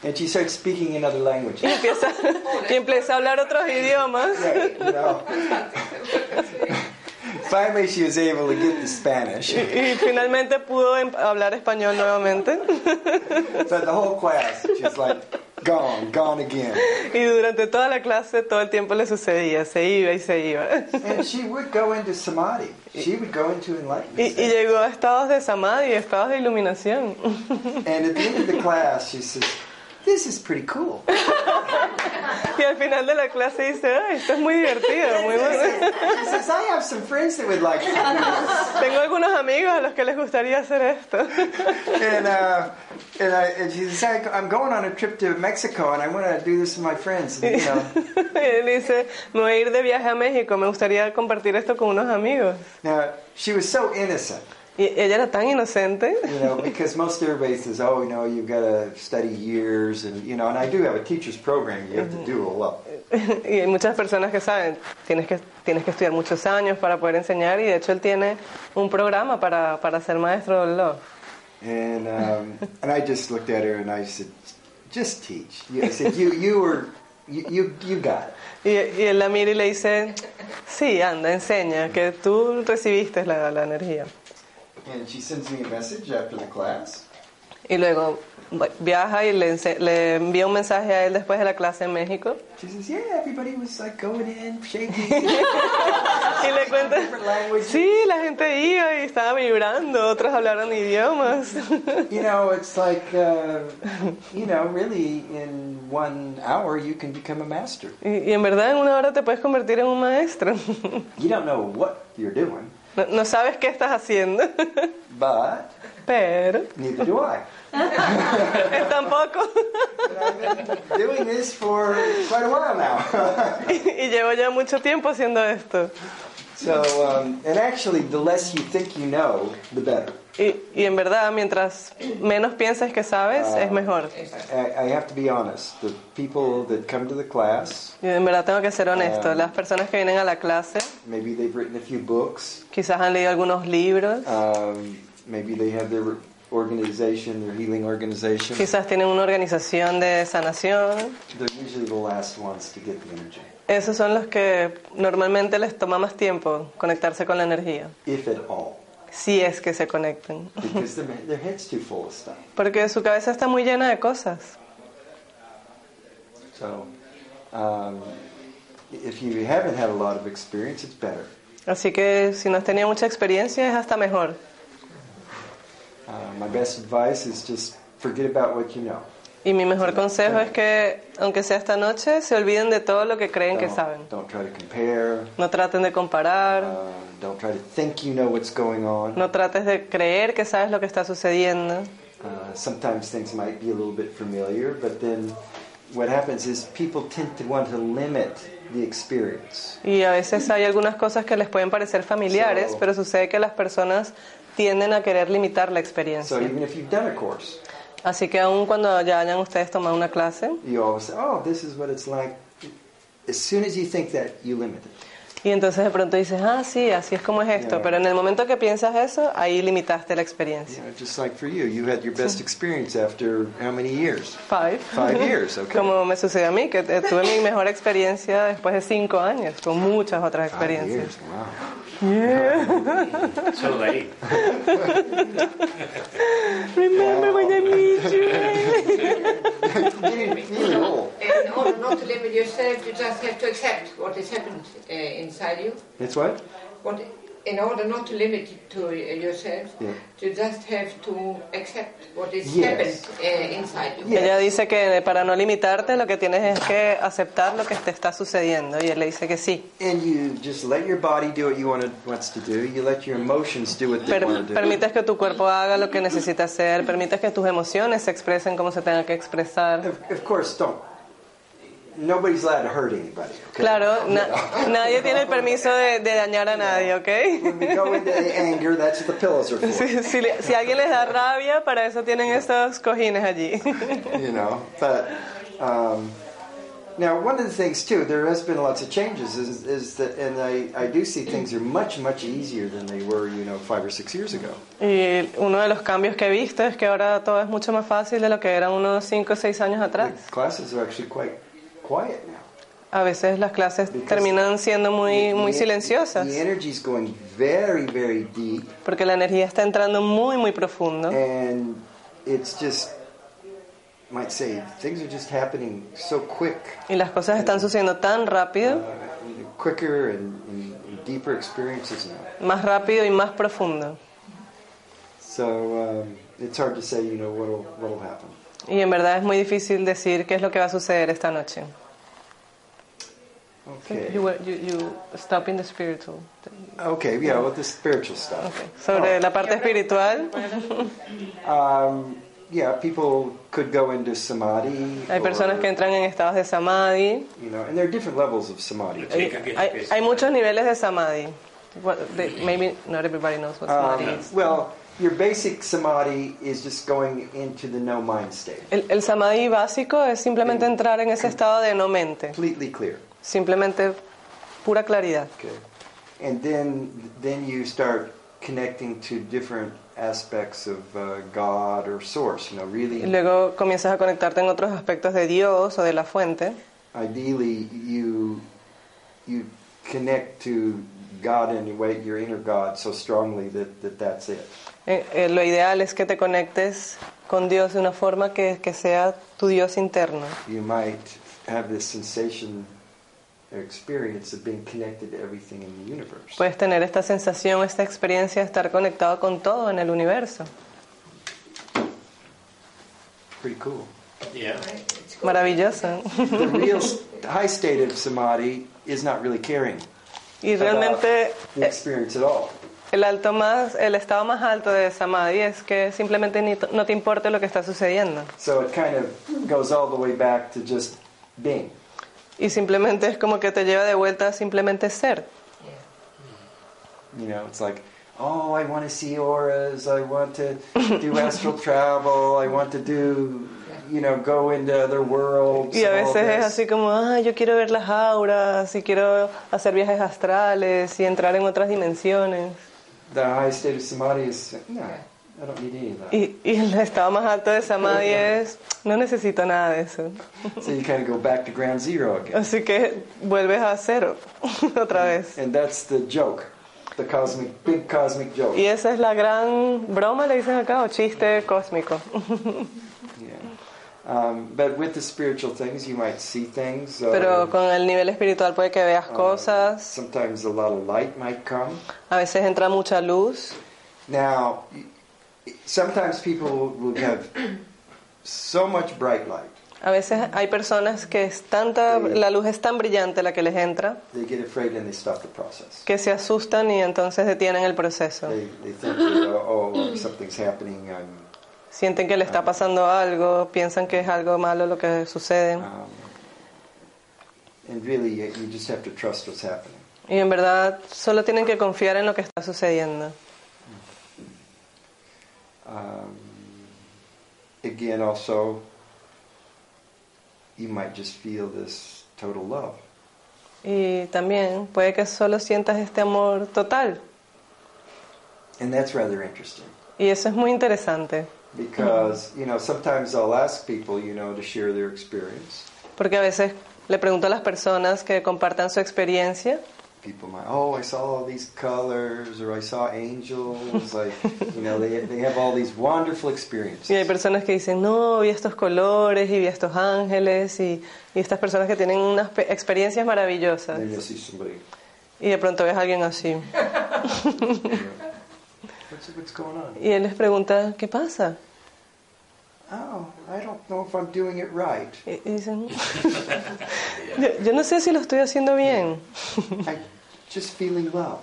and she starts speaking in other y languages. empieza, y empieza a hablar otros idiomas. You know. Finally, she was able to get the Spanish. Y finalmente pudo em- hablar español nuevamente. So the whole class, she's like, gone, gone again. Y durante toda la clase todo el tiempo le sucedía, se iba y se iba. And she would go into samadhi. She would go into Y, enlightenment. y llegó a estados de samadhi, estados de iluminación. And at the end of the class, she says, this is pretty cool. Y al final de la clase dice, "Ay, esto es muy divertido, muy bueno. Says, I have some friends that would like to do this. Tengo algunos amigos a los que les gustaría hacer esto. And, uh, and, I, and she "I- I'm going on a trip to Mexico and I want to do this with my friends. And, you know, Y él dice, me voy a ir de viaje a México, me gustaría compartir esto con unos amigos. now, she was so innocent. Y ella era tan inocente. you know, because most everybody says, oh, you know, you've got to study years, and you know, and I do have a teacher's program. You have to do a lot. Y hay muchas personas que saben, tienes que, tienes que estudiar muchos años para poder enseñar y de hecho él tiene un programa para, para ser maestro del love. And um, and I just looked at her and I said, just teach. I said, you you were you you, you got it. Y, y él la mira y le dice, sí, anda, enseña, que tú recibiste la, la energía. And she sends me a message after the class. Y luego viaja y le, le envía un mensaje a él después de la clase en México. She says, yeah, everybody was like going in, shaking, Y le cuenta, different languages. sí, la gente iba y estaba vibrando, otros hablaron idiomas. You know, it's like, uh, you know, really in one hour you can become a master. Y, y en verdad en una hora te puedes convertir en un maestro. You don't know what you're doing, No, no sabes qué estás haciendo, but pero neither do I. Es tan poco. Doing this for quite a while now. y llevo ya mucho tiempo haciendo esto. so, um, and actually, the less you think you know, the better. Y, y en verdad, mientras menos pienses que sabes, es mejor. I, I have to be honest. The people that come to the class, en verdad tengo que ser honesto. Las personas que vienen a la clase maybe they've written a few books, quizás han leído algunos libros, um, maybe they have their organization, their healing organization. quizás tienen una organización de sanación. They're usually the last ones to get the energy, Esos son los que normalmente les toma más tiempo conectarse con la energía, if at all, si es que se conectan. Porque su cabeza está muy llena de cosas. So, um, if you haven't had a lot of experience, it's better. Así que si no has tenido mucha experiencia, es hasta mejor. Uh, my best advice is just forget about what you know. Y mi mejor consejo es que, aunque sea esta noche, se olviden de todo lo que creen que saben. don't try to compare. No traten de comparar, Uh, don't try to think you know what's going on. no trates de creer que sabes lo que está sucediendo. Uh, sometimes things might be a little bit familiar, but then what happens is people tend to want to limit the experience. Y a veces hay algunas cosas que les pueden parecer familiares, So- pero sucede que las personas tienden a querer limitar la So experiencia. even if you've done a course, Así que aun cuando ya hayan ustedes tomado una clase, you always say, "Oh, this is what it's like." As soon as you think that, you limit it. Y entonces de pronto dices, ah, sí, así es como es esto, pero en el momento que piensas eso, ahí limitaste la experiencia. know, just like for you, you had your best experience after how many years? Five. Five years, okay. Como me sucedió a mí, que eh, tuve mi mejor experiencia después de cinco años, con muchas otras Five experiencias. years, wow. So late. Remember when I met you? Getting, getting old. In order not to limit yourself, you just have to accept what has happened uh, inside you. It's what? What, in order not to limit it to uh, yourself, Yeah. you just have to accept what has Yes. happened uh, inside you. Yes. Ella dice que para no limitarte lo que tienes es que aceptar lo que te está sucediendo y él le dice que sí. And you just let your body do what you want it wants to do. You let your emotions do what they Per- want to do. permites que tu cuerpo haga lo que necesita hacer, permites que tus emociones se expresen como se tengan que expresar. Of, of course, don't. Nobody's allowed to hurt anybody. Okay? Claro, na- nadie tiene el permiso de, de dañar a nadie, ¿ok? When we go into the anger, that's what the pillows are for. Si, alguien les da rabia, para eso tienen estos cojines allí. you know, but um, now one of the things too, there has been lots of changes. Is, is that, and I, I do see things are much much easier than they were, you know, five or six years ago. Y uno de los cambios que he visto es que ahora todo es mucho más fácil de lo que era unos 5 o 6 años atrás. The classes are actually quite. A veces las clases terminan siendo muy, muy silenciosas The energy is going very very deep, porque la energía está entrando muy, muy profundo. and it's just might say things are just happening so quick, Y las cosas están sucediendo tan rápido, uh, quicker and, and, and deeper experiences now. más rápido y más profundo. So um, it's hard to say, you know, what'll what'll happen. Y en verdad es muy difícil decir qué es lo que va a suceder esta noche. Okay. You, were- you, you stop in the spiritual. Okay, yeah, with the spiritual stuff. Okay. Sobre la parte espiritual, Um, yeah, people could go into samadhi. hay personas or, que entran en estados de samadhi. You know, and there are different levels of samadhi. Hay, hay- hay muchos niveles de samadhi. What, they- maybe not everybody knows what samadhi Um, is. well, your basic samadhi is just going into the no mind state, El, el samadhi básico es simplemente entrar en ese estado de no mente, completely clear. simplemente pura claridad. Okay, and then then you start connecting to different aspects of uh, God or Source. You know, Y really, luego comienzas a conectarte en otros aspectos de Dios o de la fuente. ideally, you you connect to God way, your inner God, so strongly that, that that's it. Eh, eh, lo ideal es que te conectes con Dios de una forma que, que sea tu Dios interno. You might have this sensation or experience of being connected to everything in the universe. Puedes tener esta sensación, esta experiencia de estar conectado con todo en el universo. Pretty cool. Yeah. Maravilloso. The real high state of samadhi is not really caring Y about realmente the experience at all. El alto más, el estado más alto de samadhi es que simplemente ni no te importe lo que está sucediendo So it kind of goes all the way back to just being. y simplemente es como que te lleva de vuelta a simplemente ser. You know, it's like, oh, I want to see auras, I want to do astral travel, I want to do, you know, go into other worlds. Y a veces es así como, ah, yo quiero ver las auras y quiero hacer viajes astrales y entrar en otras dimensiones. The high state of samadhi is, no, I don't need any of that. Y, y el estado más alto de samadhi es, no necesito nada de eso. So you kind of go back to ground zero again. Así que vuelves a cero otra vez. And that's the joke, the cosmic, big cosmic joke. Y esa es la gran broma, le dicen acá, o chiste cósmico. Pero con el nivel espiritual puede que veas uh, cosas, Sometimes a lot of light might come. a veces entra mucha luz. Now, sometimes people will have so much bright light, A veces hay personas que es tanta, la luz es tan brillante la que les entra, they get afraid and they stop the process. que se asustan y entonces detienen el proceso. They, they think, oh, oh, something's happening. I'm, Sienten que le está pasando algo, piensan que es algo malo lo que sucede. um, and really, you you just have to trust what's happening. Y en verdad solo tienen que confiar en lo que está sucediendo. Um, again, also, you might just feel this total love. Y también puede que solo sientas este amor total. And that's rather interesting Y eso es muy interesante, because, you know, sometimes I'll ask people, you know, to share their experience. porque a veces le pregunto a las personas que compartan su experiencia People might, oh, I saw all these colors, or I saw angels. like, you know, they, they have all these wonderful experiences. y hay personas que dicen, no, vi estos colores y vi estos ángeles y, y estas personas que tienen unas pe- experiencias maravillosas. And then you'll see somebody, Y de pronto ves a alguien así. Y él les pregunta, ¿qué pasa? Oh, I don't know if I'm doing it right. Y, dicen, yo, yo no sé si lo estoy haciendo bien. Just feeling love.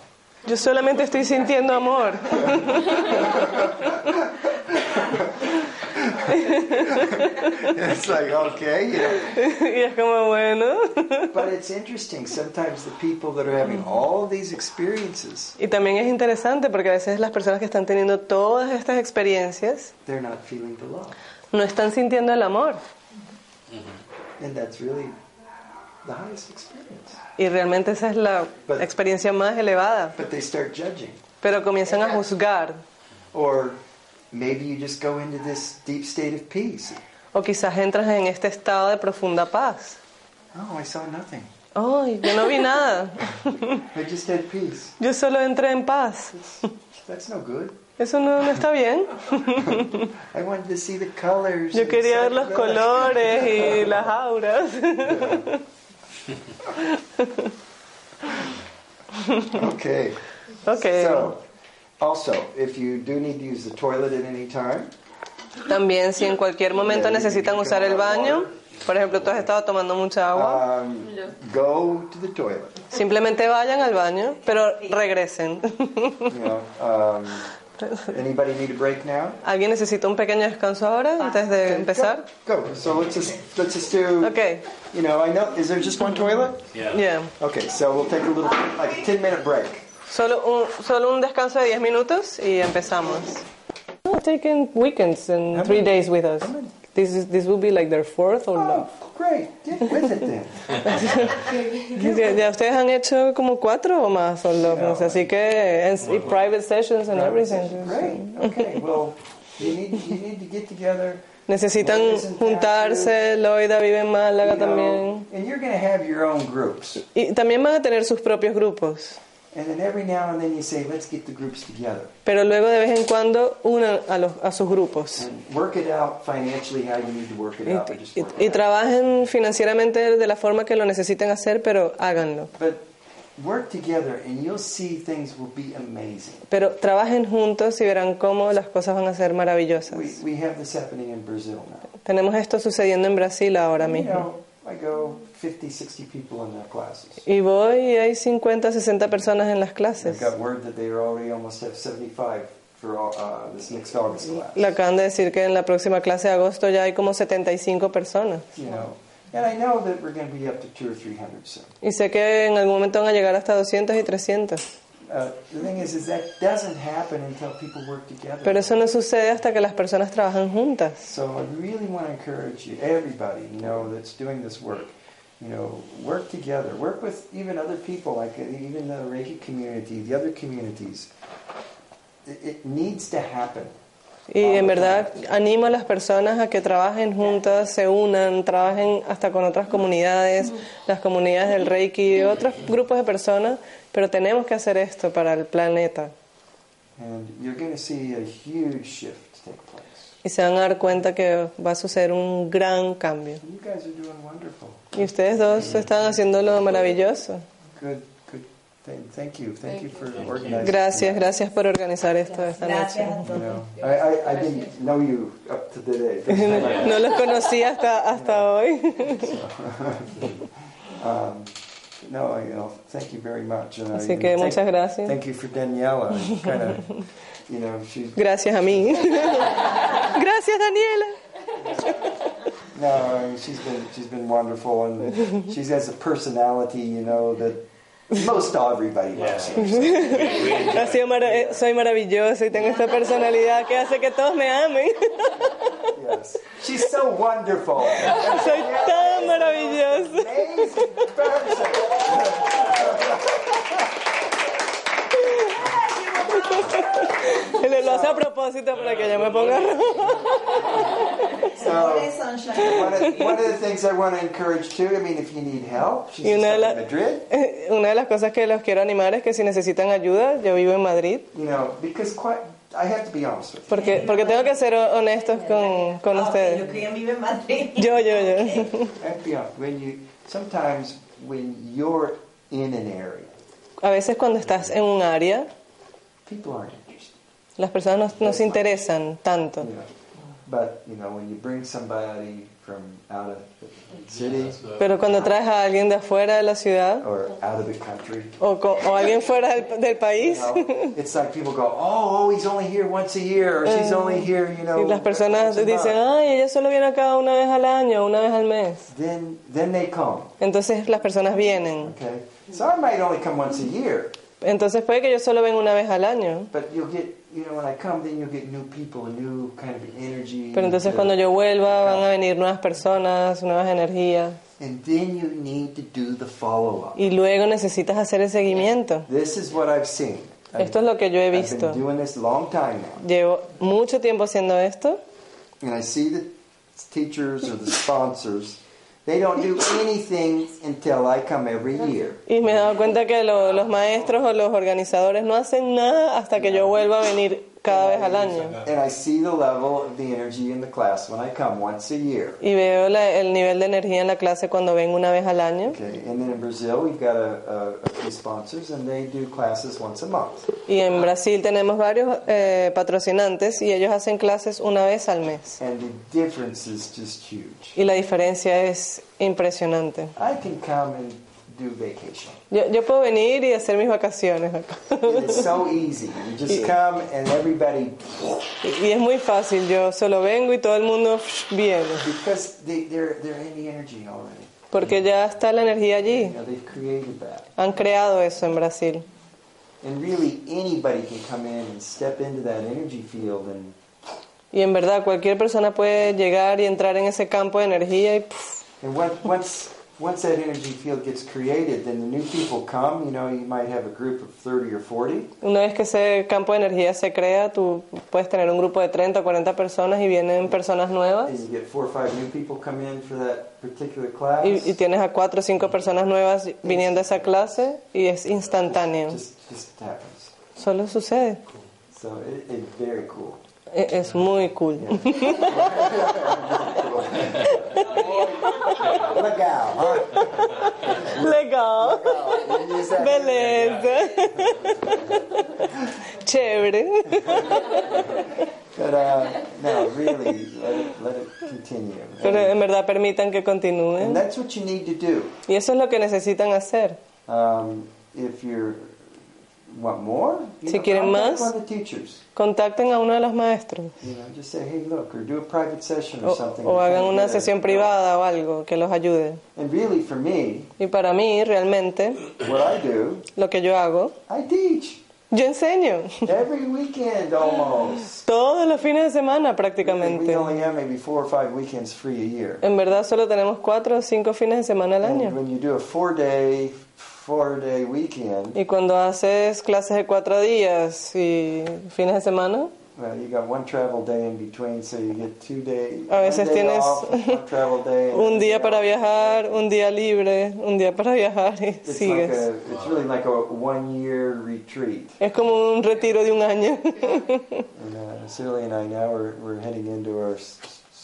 Yo solamente estoy sintiendo amor. it's like, okay, you know. y es como, bueno. But it's interesting. Sometimes the people that are having all these experiences, Y también es interesante porque a veces las personas que están teniendo todas estas experiencias they're not feeling the love. no están sintiendo el amor. And that's really the highest experience. Y realmente esa es la experiencia más elevada. But they start judging. Pero comienzan a juzgar. Or maybe you just go into this deep state of peace. O quizás entras en este estado de profunda paz. Oh, I saw nothing. ¡Ay, yo no vi nada! I just had peace. Yo solo entré en paz. That's no good. Eso no, no está bien. I wanted to see the colors. Yo quería ver los colores y las auras. Okay. Ok. So, also, if you do need to use the toilet at any time, También si en cualquier momento necesitan usar el baño, por ejemplo, tú has estado tomando mucha agua, um, go to the toilet. simplemente vayan al baño, pero regresen. You know, um, anybody need a break now? ¿Alguien necesita un pequeño descanso ahora antes de Okay, empezar? Go. go. So let's just let's just do. Ok, You know, I know. Is there just one toilet? Yeah. yeah. Okay, so we'll take a little, like a ten minute break. Solo un, solo un descanso de 10 minutos y empezamos. No, taking weekends and three days with us. This is this will be like their fourth or no? Oh, great. Get with it then. Ya, ya ustedes han hecho como cuatro o más solo, pues, así que and, y private sessions and everything. Great. Okay. Well, you need you need to get together. Necesitan juntarse, Loida vive en Málaga you know, también. and you're going to have your own groups. Y también van a tener sus propios grupos. And then every now and then you say, let's get the groups together Pero luego de vez en cuando unan a, los, a sus grupos. and work it out financially how you need to work it Y, out. but just y- work y trabajen financieramente de la forma que lo necesiten hacer, pero háganlo. But work together and you'll see things will be amazing. Pero trabajen juntos y verán cómo las cosas van a ser maravillosas. Tenemos esto sucediendo en Brasil ahora mismo. Know, I go 50, 60 people in their classes. Y voy y hay 50, 60 personas en las clases. got word that they already almost have 75 for all, this next August class. Le acaban de decir que en la próxima clase de agosto ya hay como 75 personas. You know, and I know that we're going to be up to two or 300 soon. Y sé que en algún momento van a llegar hasta 200 y 300. The thing is, is that doesn't happen until people work together. Pero eso no sucede hasta que las personas trabajan juntas. So I really want to encourage you, everybody, you know, that's doing this work, you know, work together. Work with even other people, like uh, even the Reiki community, the other communities. It, it needs to happen. Y en verdad animo a las personas a que trabajen juntas, se unan, trabajen hasta con otras comunidades, las comunidades del Reiki y otros grupos de personas, pero tenemos que hacer esto para el planeta. Y se van a dar cuenta que va a suceder un gran cambio. Y ustedes dos están haciéndolo maravilloso. Good, good thing. Thank you. Thank you for organizing. Gracias, gracias por organizar esto esta noche. You todos. know, I, I, I didn't know you up to today. No los conocí hasta, hasta hoy. Um, no, you know, thank you very much. And I Así even que thank- muchas gracias. Thank you for Daniela. Kind of, you know, she's Gracias a mí. Gracias, Daniela. no, I mean, she's been she's been wonderful, and she has a personality, you know, that most everybody loves. her. Ha sido mara- eh, soy maravilloso y tengo esta personalidad que hace que todos me amen. Yes, she's so wonderful. Soy tan maravilloso. Amazing person. Él lo hace a propósito para que yo me ponga. So, one of, one of the things I want to encourage too. I mean, if you need help, she's in Madrid. Una de las cosas que los quiero animar es que si necesitan ayuda, yo vivo en Madrid, You know, because quite, I have to be honest with you. porque, porque tengo que ser honestos con, con Ah, ustedes. creía que vive en Madrid. Yo, yo, yo. I have to be honest. When you sometimes when you're in an area, A veces cuando estás en un área, people aren't interested. las personas no, no se interesan tanto. You know, but you know when you bring somebody from out of the city Pero cuando traes a alguien de afuera de la ciudad or out of the country, o, co- o alguien fuera del, del país, you know, it's like people go, "Oh, oh, he's only here once a year, or she's only here, you know." y las personas once a dicen, month." ay, ella solo viene acá una vez al año, una vez al mes. Then then they come. Entonces las personas vienen. Okay, so I might only come once a year, Entonces puede que yo solo venga una vez al año. but you'll get, Pero entonces to- cuando yo vuelva van a venir nuevas personas, nuevas energías. And then you need to do the follow up. Y luego necesitas hacer el seguimiento. This is what I've seen. Esto es lo que yo he visto. been doing this a long time now. Llevo mucho tiempo haciendo esto And I see the teachers or the sponsors, they don't do anything until I come every year. y me he dado cuenta que lo- los maestros o los organizadores no hacen nada hasta que yo vuelva a venir cada vez al año. And I see the level of the energy in the class when I come once a year. Y veo la- el nivel de energía en la clase cuando vengo una vez al año. Okay, and then in Brazil we've got a, a, a few sponsors and they do classes once a month. Y en Brasil tenemos varios eh, patrocinantes y ellos hacen clases una vez al mes. And the difference is just huge. Y la diferencia es impresionante. I can come and do vacation. Yo, yo puedo venir y hacer mis vacaciones acá. So easy. You just come and everybody, Y es muy fácil, yo solo vengo y todo el mundo viene. because they, they're, they're in the energy already. Porque ya está la energía You allí. know, they've created that. Han creado eso en Brasil. And really, anybody can come in and step into that energy field and Y en verdad cualquier persona puede llegar y entrar en ese campo de energía y once that energy field gets created, then the new people come. You know, you might have a group of 30 or 40, una vez que ese campo de energía se crea, tú puedes tener un grupo de 30 o 40 personas y vienen personas nuevas. and you get four or five new people come in for that particular class. Y, y tienes a cuatro o cinco personas nuevas viniendo a esa clase y es instantáneo. just just happens. Solo sucede. So it, it's very cool. Es muy cool. Legal, huh? Legal. Beleza. Chévere. But uh, no, really, let it, let it continue. Pero en verdad permitan que and continúen. that's what you need to do. Y eso es lo que necesitan hacer. Um, if you want more, you Si know, quieren más. one of the teachers. Contacten a uno de los maestros. You know, just say, hey, look, or do a private session or O, something. o to hagan una sesión privada o algo que los ayude. And really, for me, Y para mí, realmente, what I do, lo que yo hago, I teach yo enseño. every weekend almost. Todos los fines de semana We prácticamente. only have maybe four or five weekends free a year. En verdad solo tenemos cuatro o cinco fines de semana al And año. when you do a Y cuando haces clases de cuatro días y fines de semana, well, you got one travel day in between, so you get two days. A veces one day tienes off, one travel day, and un one día para viajar, un día libre, un día para viajar y It's like sigues. a, it's really like a one-year retreat. Es como un retiro de un año. And uh,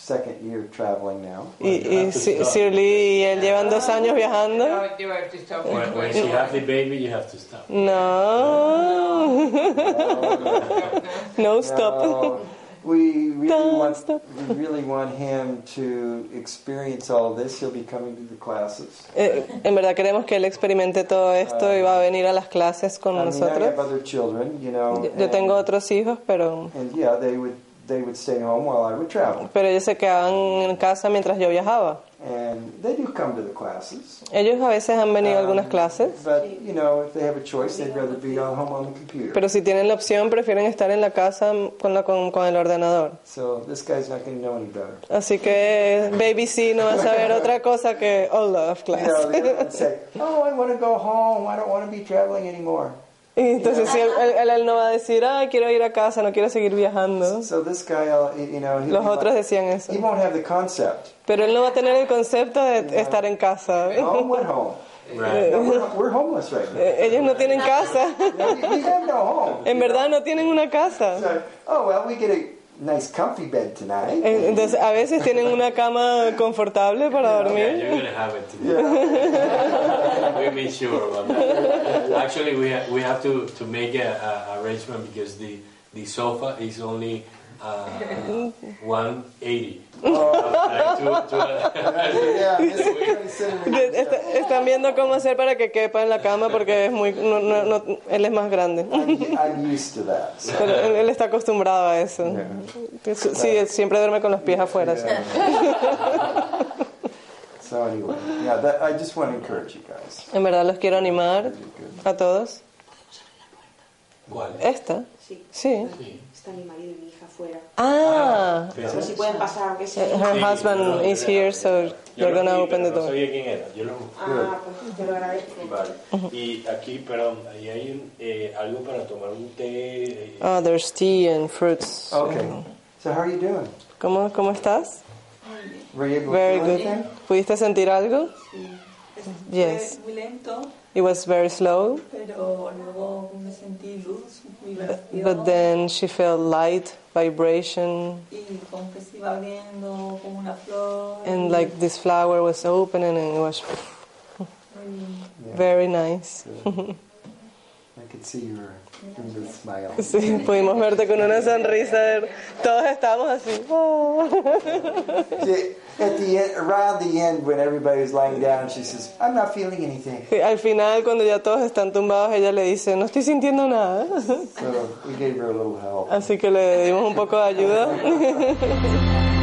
Second year traveling now. Y, y Shirley y él llevan dos años viajando. No, you have to stop. When, when she have the baby, you have to stop. No. No stop. No, we really Don't want stop. we really want him to experience all this. He'll be coming to the classes. Eh, en verdad queremos que él experimente todo esto y va a venir a las clases con I mean, I nosotros. have other children, you know. Yo, yo and- tengo otros hijos, pero, And yeah, they would they would stay home while I would travel, pero ellos se quedaban en casa mientras yo viajaba. and they do come to the classes. Ellos a veces han venido a algunas Um, clases, But you know, if they have a choice, they'd rather be on home on the computer. pero si tienen la opción prefieren estar en la casa con, la, con, con el ordenador. So this guy's not going to know any better. Así que Baby C no va a saber otra cosa que all love You class. know, say, "Oh, I want to go home. I don't want to be traveling anymore." Y entonces él, él- él no va a decir, ay, quiero ir a casa, no quiero seguir viajando. So this guy, uh, you know, he, Los he otros won't- decían eso. he won't have the concept. Pero él no va a tener el concepto de estar en casa. Home, what home? Right. No, we're, we're homeless right now. Eh, Ellos no tienen casa. No, we, we have no home. En verdad no tienen una casa. So, oh well, we get a nice comfy bed tonight. Entonces a veces tienen una cama confortable para Yeah, dormir. you're gonna have it today. we made sure about that. Actually, we ha- we have to, to make a, a arrangement because the the sofa is only uh, 180. Like two- two- yeah, this is pretty similar. De- est- Están viendo cómo hacer para que quepa en la cama porque es muy, no- no- no- él es más grande. I'm, I'm used to that. So, Pero él, él está acostumbrado a eso. Sí, él siempre duerme con los pies afuera. sí. so anyway, yeah, that, I just want to encourage you guys. En verdad los quiero animar a todos. ¿Cuál? ¿Esta? Sí. Sí. Sí. Está mi marido y afuera. Ah, Pero- No sé si pueden pasar, aunque sea. her husband is here, so Yo you're gonna vi, open the pero No door. sabía quién era. Yo lo Ah, pues te lo agradezco. Vale. Y aquí, perdón, ahí hay un, eh, algo para tomar un té. eh, Ah, there's tea and fruits. Okay. So how are you doing? ¿Cómo, cómo estás? Were you able Very to feel good. ¿Pudiste sentir algo? Fue Yes. muy lento, It was very slow, pero luego me sentí luz, vibración. but then she felt light, vibration, y como que se iba abriendo como una flor. and y like this flower was opening and it was muy- very nice. I could see your finger smile. Sí, pudimos verte con una sonrisa. Todos estábamos así. "Oh". See, at the end, around the end, when everybody was lying down, she says, "I'm not feeling anything." Sí, Al final, cuando ya todos están tumbados, ella le dice, no estoy sintiendo nada. So we gave her a little help. Así que le dimos un poco de ayuda.